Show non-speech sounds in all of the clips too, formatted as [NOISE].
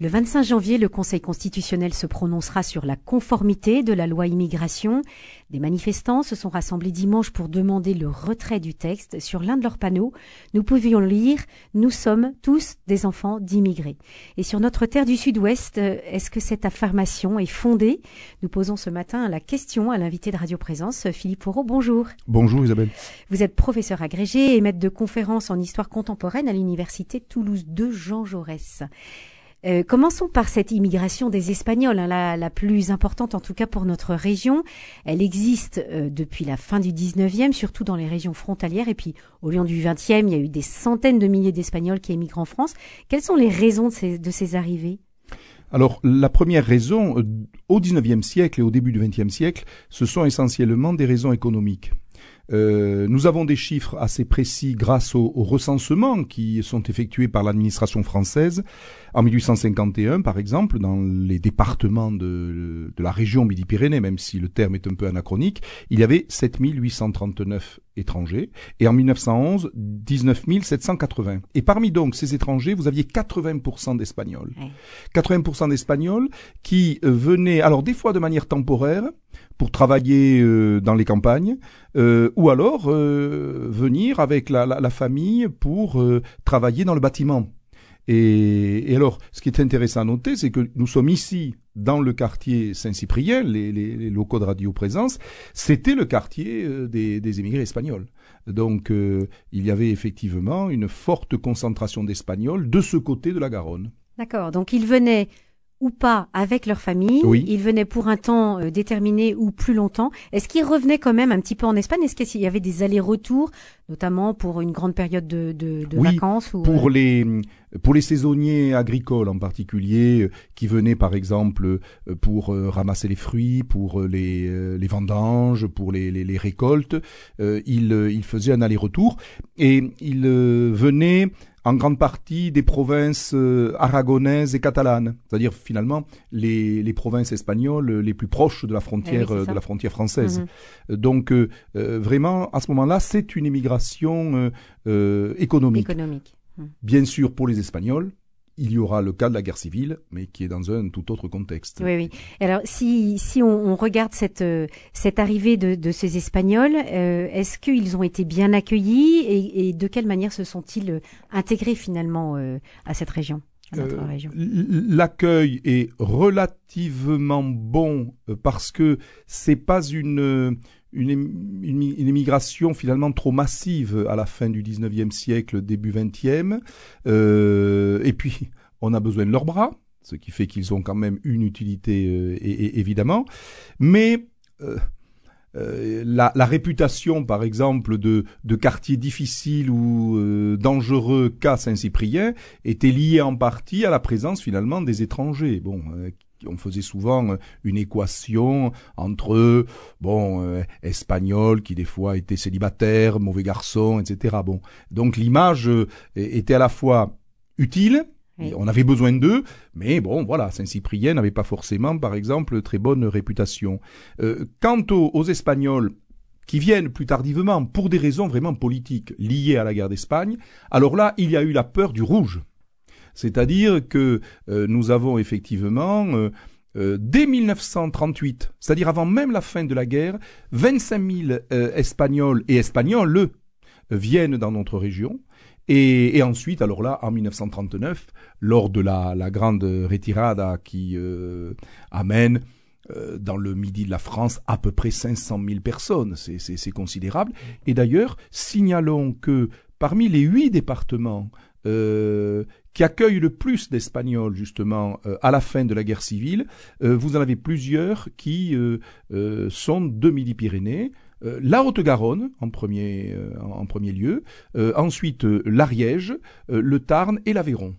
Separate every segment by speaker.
Speaker 1: Le 25 janvier, le Conseil constitutionnel se prononcera sur la conformité de la loi immigration. Des manifestants se sont rassemblés dimanche pour demander le retrait du texte. Sur l'un de leurs panneaux, nous pouvions lire Nous sommes tous des enfants d'immigrés. Et sur notre terre du Sud-Ouest, est-ce que cette affirmation est fondée? Nous posons ce matin la question à l'invité de Radio Présence, Philippe Fourreau. Bonjour.
Speaker 2: Bonjour Isabelle.
Speaker 1: Vous êtes professeur agrégé et maître de conférences en histoire contemporaine à l'université Toulouse 2 Jean Jaurès. Euh, commençons par cette immigration des Espagnols, hein, la, plus importante en tout cas pour notre région. Elle existe euh, depuis la fin du 19e, surtout dans les régions frontalières. Et puis au Lyon du 20e, il y a eu des centaines de milliers d'Espagnols qui émigrent en France. Quelles sont les raisons de ces, de ces arrivées?
Speaker 2: Alors, la première raison, euh, au XIXe siècle et au début du XXe siècle, ce sont essentiellement des raisons économiques. Euh, nous avons des chiffres assez précis grâce au, au recensement qui sont effectués par l'administration française. En 1851, par exemple, dans les départements de, de la région Midi-Pyrénées, même si le terme est un peu anachronique, il y avait 7839 étrangers. Et en 1911, 19 780. Et parmi donc ces étrangers, vous aviez 80% d'Espagnols. 80% d'Espagnols qui euh, venaient, alors des fois de manière temporaire, pour travailler euh, dans les campagnes, euh, ou alors euh, venir avec la, la, la famille pour travailler dans le bâtiment. Et, et, alors, ce qui est intéressant à noter, c'est que nous sommes ici dans le quartier Saint-Cyprien, les, locaux de Radio Présence, c'était le quartier des, des, émigrés espagnols. Donc, il y avait effectivement une forte concentration d'Espagnols de ce côté de la Garonne.
Speaker 1: D'accord. Donc, ils venaient ou pas avec leur famille.
Speaker 2: Oui.
Speaker 1: Ils venaient pour un temps euh, déterminé ou plus longtemps. Est-ce qu'ils revenaient quand même un petit peu en Espagne? Est-ce qu'il y avait des allers-retours, notamment pour une grande période de, de, de
Speaker 2: oui,
Speaker 1: vacances ou,
Speaker 2: pour les pour les saisonniers agricoles en particulier, euh, qui venaient par exemple euh, pour euh, ramasser les fruits, pour les, les vendanges, pour les, les, les récoltes, euh, ils, ils faisaient un aller-retour et ils venaient en grande partie des provinces euh, aragonaises et catalanes, c'est-à-dire finalement les, les, provinces espagnoles les plus proches de la frontière
Speaker 1: eh oui,
Speaker 2: de la frontière française.
Speaker 1: Mhm.
Speaker 2: Donc euh, vraiment à ce moment-là, c'est une immigration euh, économique.
Speaker 1: économique.
Speaker 2: Mhm. Bien sûr pour les Espagnols, il y aura le cas de la guerre civile, mais qui est dans un tout autre contexte.
Speaker 1: Oui, oui. Alors, si, si on, on regarde cette, euh, cette arrivée de, de ces Espagnols, euh, est-ce qu'ils ont été bien accueillis et, et de quelle manière se sont-ils euh, intégrés finalement euh, à cette région à notre
Speaker 2: Euh,
Speaker 1: région?
Speaker 2: L'accueil est relativement bon euh, parce que c'est pas une une, une, immigration finalement trop massive à la fin du 19e siècle, début 20e. Euh, et puis, on a besoin de leurs bras, ce qui fait qu'ils ont quand même une utilité, euh, évidemment. Mais euh, euh, la, réputation, par exemple, de, de quartiers difficiles ou euh, dangereux qu'a Saint-Cyprien était liée en partie à la présence finalement des étrangers. Bon, on faisait souvent une équation entre bon euh, espagnols qui des fois étaient célibataires, mauvais garçons, etc. Bon, donc l'image euh, était à la fois utile,
Speaker 1: Oui.
Speaker 2: on avait besoin d'eux, mais bon, voilà, Saint-Cyprien n'avait pas forcément, par exemple, très bonne réputation. Euh, quant aux, aux Espagnols, qui viennent plus tardivement pour des raisons vraiment politiques liées à la guerre d'Espagne, alors là, il y a eu la peur du rouge. C'est-à-dire que euh, nous avons effectivement, euh, euh, dès 1938, c'est-à-dire avant même la fin de la guerre, 25 000 Espagnols et Espagnols viennent dans notre région. Et, ensuite, alors là, en 1939, lors de la, la grande retirada qui amène dans le midi de la France à peu près 500 000 personnes, c'est considérable. Et d'ailleurs, signalons que parmi les huit départements euh, qui accueillent le plus d'Espagnols justement euh, à la fin de la guerre civile, euh, vous en avez plusieurs qui sont de Midi-Pyrénées, la Haute-Garonne en premier, en premier lieu, ensuite l'Ariège, le Tarn et l'Aveyron.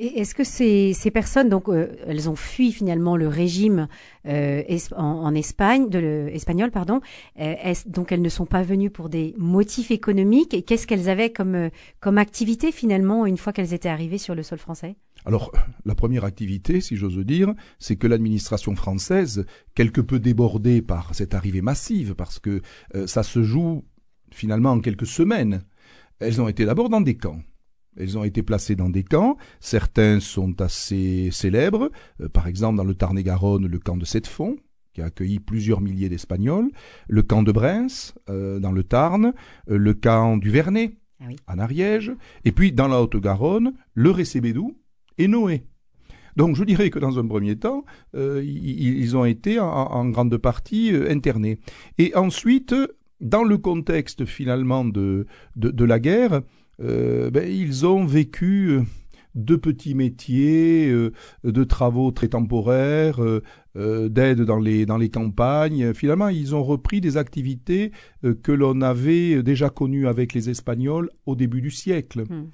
Speaker 1: Est-ce que ces, personnes, donc, euh, elles ont fui finalement le régime euh, en, Espagne, de espagnol, pardon. Euh, donc, elles ne sont pas venues pour des motifs économiques? Et qu'est-ce qu'elles avaient comme comme activité finalement une fois qu'elles étaient arrivées sur le sol français?
Speaker 2: Alors, la première activité, si j'ose dire, c'est que l'administration française, quelque peu débordée par cette arrivée massive, parce que ça se joue finalement en quelques semaines, elles ont été d'abord dans des camps. Elles ont été placées dans des camps. Certains sont assez célèbres. Euh, par exemple, dans le Tarn-et-Garonne, le camp de Sept-Fonds, qui a accueilli plusieurs milliers d'Espagnols. Le camp de Brens, euh, dans le Tarn. Euh, le camp du Vernet,
Speaker 1: Ah oui.
Speaker 2: en Ariège. Et puis, dans la Haute-Garonne, le Récébédou et Noé. Donc, je dirais que dans un premier temps, euh, ils, ils ont été en, en grande partie internés. Et ensuite, dans le contexte finalement de, de, de la guerre, euh, ben, ils ont vécu euh, de petits métiers, euh, de travaux très temporaires, euh, d'aide dans les, dans les campagnes. Finalement, ils ont repris des activités que l'on avait déjà connues avec les Espagnols au début du siècle.
Speaker 1: Hmm.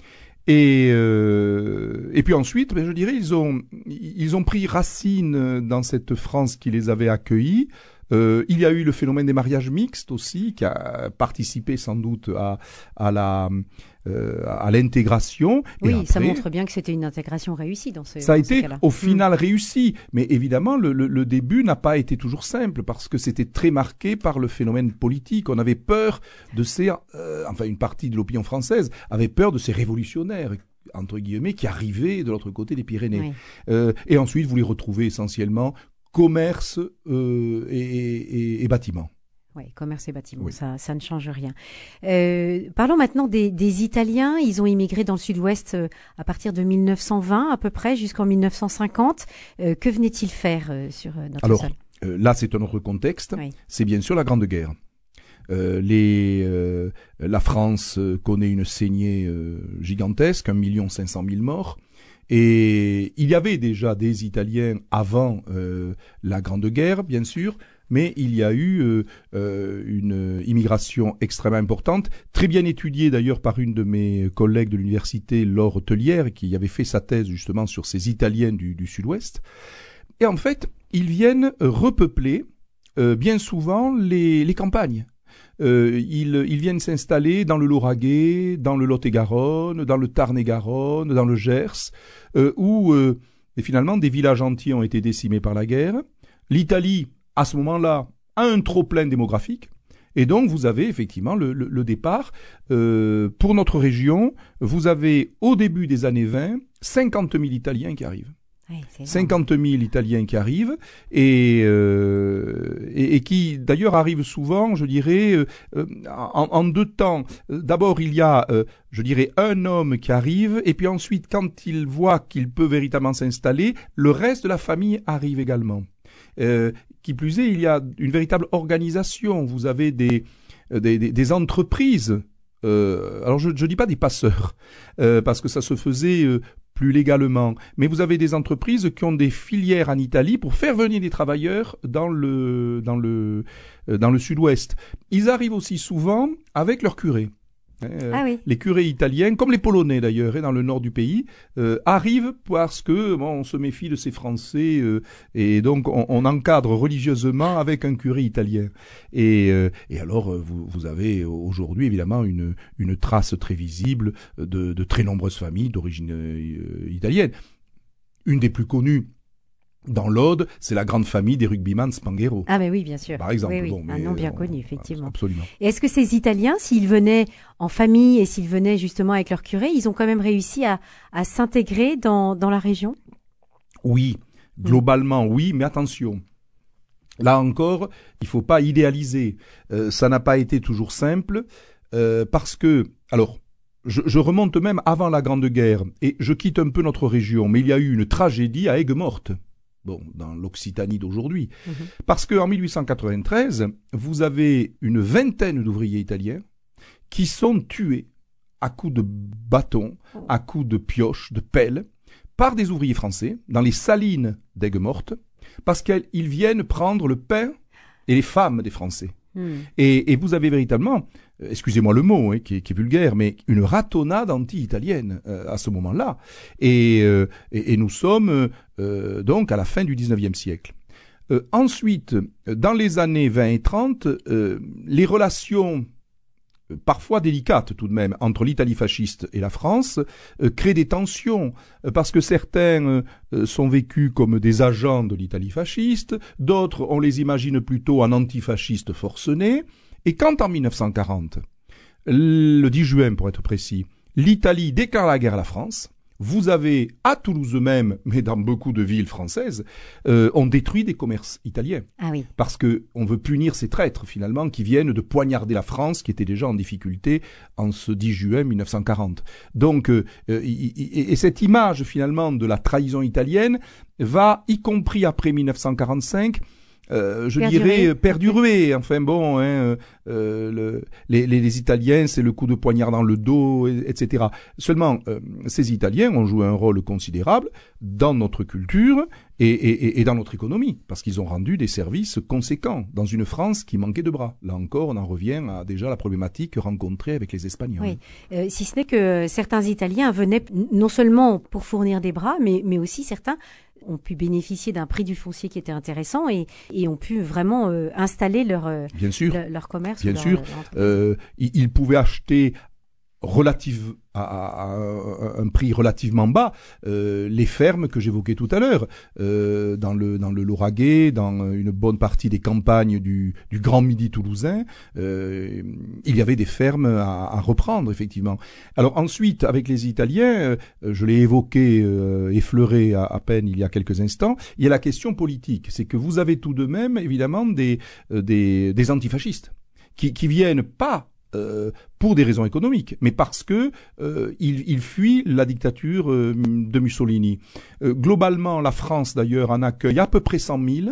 Speaker 2: Et, euh, et puis ensuite, ben, je dirais, ils ont, ils ont pris racine dans cette France qui les avait accueillis. Euh, il y a eu le phénomène des mariages mixtes aussi, qui a participé sans doute à, à la euh, à l'intégration. Et
Speaker 1: Oui, ça
Speaker 2: après,
Speaker 1: montre bien que c'était une intégration réussie dans ce
Speaker 2: ça a
Speaker 1: dans
Speaker 2: été au
Speaker 1: Hmm.
Speaker 2: final réussi, mais évidemment le, le- le début n'a pas été toujours simple parce que c'était très marqué par le phénomène politique. On avait peur de ces, euh, enfin une partie de l'opinion française avait peur de ces révolutionnaires entre guillemets qui arrivaient de l'autre côté des Pyrénées.
Speaker 1: Oui.
Speaker 2: Euh, et ensuite vous les retrouvez essentiellement commerce et, et, et bâtiment.
Speaker 1: Oui, commerce et bâtiment,
Speaker 2: Oui.
Speaker 1: ça, ça ne change rien. Euh, parlons maintenant des, des Italiens. Ils ont immigré dans le sud-ouest euh, à partir de 1920 à peu près jusqu'en 1950. Euh, que venaient-ils faire sur notre
Speaker 2: Alors,
Speaker 1: sol
Speaker 2: là, c'est un autre contexte.
Speaker 1: Oui.
Speaker 2: C'est bien sûr la Grande Guerre. Euh, les, euh, la France connaît une saignée euh, gigantesque, 1 million 500 000 morts. Et il y avait déjà des Italiens avant la Grande Guerre, bien sûr, mais il y a eu euh, euh, une immigration extrêmement importante, très bien étudiée d'ailleurs par une de mes collègues de l'université, Laure Tellière, qui avait fait sa thèse justement sur ces Italiens du, du Sud-Ouest. Et en fait, ils viennent repeupler euh, bien souvent les, les campagnes. Euh, ils, ils viennent s'installer dans le Lauragais, dans le Lot-et-Garonne, dans le Tarn-et-Garonne, dans le Gers, euh, où euh, et finalement des villages entiers ont été décimés par la guerre. L'Italie, à ce moment-là, un trop-plein démographique. Et donc, vous avez effectivement le, le- le départ. Euh, pour notre région, vous avez au début des années 20, 50 000 Italiens qui arrivent.
Speaker 1: Oui, c'est énorme.
Speaker 2: 50 000 Italiens qui arrivent et, euh, et, et qui d'ailleurs arrivent souvent, je dirais, euh, en, en deux temps. D'abord, il y a, euh, je dirais, un homme qui arrive et puis ensuite, quand il voit qu'il peut véritablement s'installer, le reste de la famille arrive également. Euh, qui plus est, il y a une véritable organisation. Vous avez des, euh, des, entreprises. Euh, alors je ne dis pas des passeurs, parce que ça se faisait plus légalement. Mais vous avez des entreprises qui ont des filières en Italie pour faire venir des travailleurs dans le dans le dans le sud-ouest. Ils arrivent aussi souvent avec leur curé. Hein, euh,
Speaker 1: Ah oui.
Speaker 2: Les curés italiens, comme les Polonais d'ailleurs, hein, dans le nord du pays, euh, arrivent parce que bon, on se méfie de ces Français euh, et donc on, on encadre religieusement avec un curé italien. Et, euh, et alors euh, vous, vous avez aujourd'hui évidemment une, une trace très visible de, de très nombreuses familles d'origine italienne. Une des plus connues dans l'Aude, c'est la grande famille des rugbyman Spanghero.
Speaker 1: Ah, mais oui, bien sûr.
Speaker 2: Par exemple,
Speaker 1: Oui, oui,
Speaker 2: bon,
Speaker 1: un nom bien
Speaker 2: euh,
Speaker 1: connu, effectivement.
Speaker 2: Absolument.
Speaker 1: Et est-ce que ces Italiens, s'ils venaient en famille et s'ils venaient justement avec leur curé, ils ont quand même réussi à, à s'intégrer dans, dans la région?
Speaker 2: Oui, globalement oui, mais attention. Là encore, il faut pas idéaliser. Euh, ça n'a pas été toujours simple euh, parce que, alors, je, je remonte même avant la Grande Guerre et je quitte un peu notre région, mais il y a eu une tragédie à Aigues-Mortes. Bon, dans l'Occitanie d'aujourd'hui.
Speaker 1: Mhm.
Speaker 2: Parce qu'en 1893, vous avez une vingtaine d'ouvriers italiens qui sont tués à coups de bâton, à coups de pioche, de pelle, par des ouvriers français dans les salines d'Aigues-Mortes, parce qu'ils viennent prendre le pain et les femmes des Français.
Speaker 1: Hmm.
Speaker 2: Et, et vous avez véritablement, excusez-moi le mot, hein, qui, est, vulgaire, mais une ratonnade anti-italienne euh, à ce moment-là. Et, euh, nous sommes euh, donc à la fin du 19e siècle. Euh, ensuite, dans les années 20 et 30, euh, les relations euh, parfois délicates tout de même entre l'Italie fasciste et la France euh, créent des tensions euh, parce que certains euh, euh, sont vécus comme des agents de l'Italie fasciste, d'autres on les imagine plutôt en antifascistes forcenés. Et quand en 1940, le 10 juin pour être précis, l'Italie déclare la guerre à la France. Vous avez à Toulouse même, [LAUGHS] mais dans beaucoup de villes françaises, euh, on détruit des commerces italiens.
Speaker 1: Ah oui.
Speaker 2: Parce que on veut punir ces traîtres finalement qui viennent de poignarder la France, qui était déjà en difficulté en ce 10 juin 1940. Donc, euh, euh, et cette image finalement de la trahison italienne va, y compris après 1945, euh, je dirais perdurer. Enfin bon, hein, euh, euh, le, les, les, Italiens, c'est le coup de poignard dans le dos, etc. Seulement, ces Italiens ont joué un rôle considérable dans notre culture et, et, et dans notre économie, parce qu'ils ont rendu des services conséquents dans une France qui manquait de bras. Là encore, on en revient à déjà la problématique rencontrée avec les Espagnols.
Speaker 1: Oui. si ce n'est que certains Italiens venaient non seulement pour fournir des bras, mais, mais aussi certains ont pu bénéficier d'un prix du foncier qui était intéressant et, et ont pu vraiment euh, installer leur, euh,
Speaker 2: Bien sûr.
Speaker 1: leur commerce.
Speaker 2: Bien sûr. Euh, ils pouvaient acheter relative à, un prix relativement bas euh, les fermes que j'évoquais tout à l'heure euh, dans le dans le Lauragais dans une bonne partie des campagnes du, du Grand Midi toulousain euh, il y avait des fermes à, à, reprendre effectivement. Alors ensuite avec les Italiens euh, je l'ai évoqué euh, effleuré à, à, peine il y a quelques instants il y a la question politique. C'est que vous avez tout de même évidemment des des, des antifascistes qui, qui viennent pas euh, pour des raisons économiques, mais parce que euh, il, fuit la dictature euh, de Mussolini. globalement, la France d'ailleurs en accueille à peu près 100 000.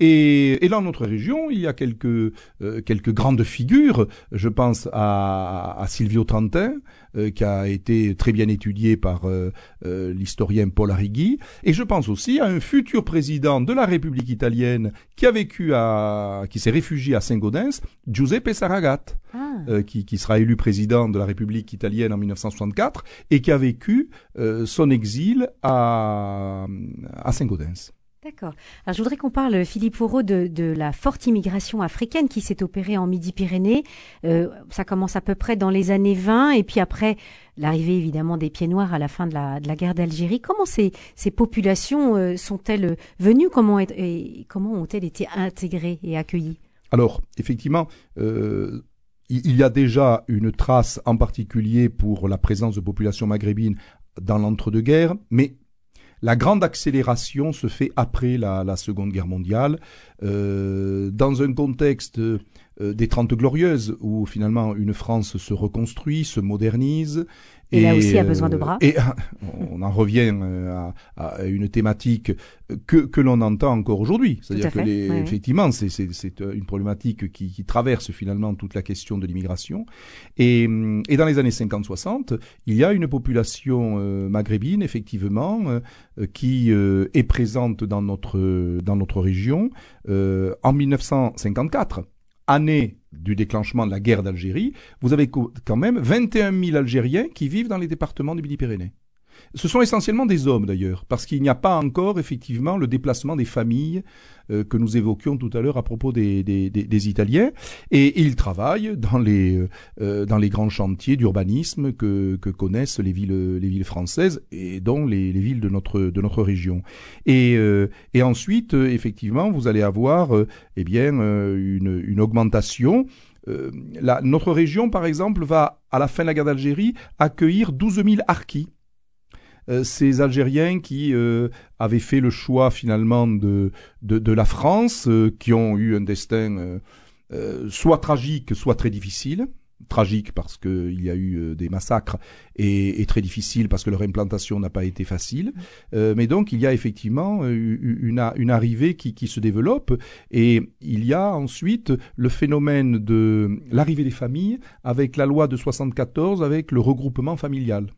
Speaker 2: Et, et, dans notre région, il y a quelques euh, quelques grandes figures. Je pense à, à Silvio Trentin, euh, qui a été très bien étudié par euh, l'historien Paul Arrighi. Et je pense aussi à un futur président de la République italienne qui a vécu à, qui s'est réfugié à Saint-Gaudens, Giuseppe Saragat, ah. qui, qui, sera élu président de la République italienne en 1964 et qui a vécu son exil à, à Saint-Gaudens.
Speaker 1: D'accord. Alors je voudrais qu'on parle, Philippe Fourreau, de, la forte immigration africaine qui s'est opérée en Midi-Pyrénées. Euh, ça commence à peu près dans les années 20 et puis après l'arrivée évidemment des pieds noirs à la fin de la, guerre d'Algérie. Comment ces, populations euh, sont-elles venues? Comment ont-elles été intégrées et accueillies?
Speaker 2: Alors effectivement, euh, il y a déjà une trace en particulier pour la présence de populations maghrébines dans l'entre-deux-guerres, mais la grande accélération se fait après la, Seconde Guerre mondiale, euh, dans un contexte des Trente Glorieuses, où finalement une France se reconstruit, se modernise,
Speaker 1: et, là aussi a besoin de euh, bras.
Speaker 2: Et [LAUGHS] on en revient euh, à, à une thématique que, que l'on entend encore aujourd'hui. C'est-à-dire que les, effectivement, c'est, c'est, une problématique qui, qui, traverse finalement toute la question de l'immigration. Et, et dans les années 50-60, il y a une population euh, maghrébine, effectivement, qui est présente dans notre, dans notre région en 1954 année du déclenchement de la guerre d'Algérie, vous avez quand même 21 000 Algériens qui vivent dans les départements des Midi-Pyrénées. Ce sont essentiellement des hommes d'ailleurs, parce qu'il n'y a pas encore effectivement le déplacement des familles euh, que nous évoquions tout à l'heure à propos des, Italiens. Et, ils travaillent dans les, euh, euh, grands chantiers d'urbanisme que, connaissent les villes, les villes françaises et dont les, les villes de notre, région. Et, ensuite, effectivement, vous allez avoir eh bien, une, augmentation. La, notre région, par exemple, va, à la fin de la guerre d'Algérie, accueillir 12 000 harkis ces Algériens qui euh, avaient fait le choix finalement de, de, de la France, euh, qui ont eu un destin soit tragique, soit très difficile. Tragique parce qu'il y a eu des massacres et, et, très difficile parce que leur implantation n'a pas été facile. mais donc il y a effectivement une, une arrivée qui, qui se développe et il y a ensuite le phénomène de l'arrivée des familles avec la loi de 74 avec le regroupement familial.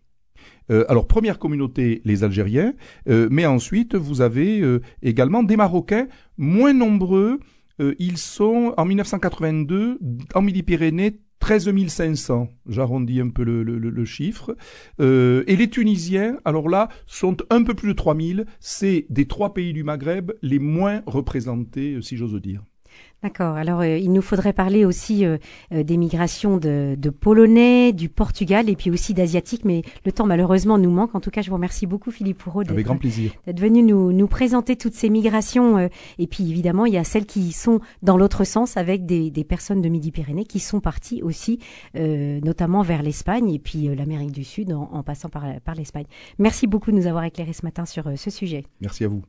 Speaker 2: Euh, alors première communauté, les Algériens, euh, mais ensuite vous avez euh, également des Marocains moins nombreux. ils sont en 1982 en Midi-Pyrénées 13 500, j'arrondis un peu le, chiffre. et les Tunisiens, alors là, sont un peu plus de 3000. C'est des trois pays du Maghreb les moins représentés, si j'ose dire.
Speaker 1: D'accord. Alors, euh, il nous faudrait parler aussi euh, euh, des migrations de, de, Polonais, du Portugal et puis aussi d'Asiatiques, mais le temps malheureusement nous manque. En tout cas, je vous remercie beaucoup, Philippe Pourreau,
Speaker 2: d'être
Speaker 1: venu nous, nous, présenter toutes ces migrations. et puis, évidemment, il y a celles qui sont dans l'autre sens avec des, des, personnes de Midi-Pyrénées qui sont parties aussi, notamment vers l'Espagne et puis l'Amérique du Sud en, en passant par, par l'Espagne. Merci beaucoup de nous avoir éclairé ce matin sur ce sujet.
Speaker 2: Merci à vous.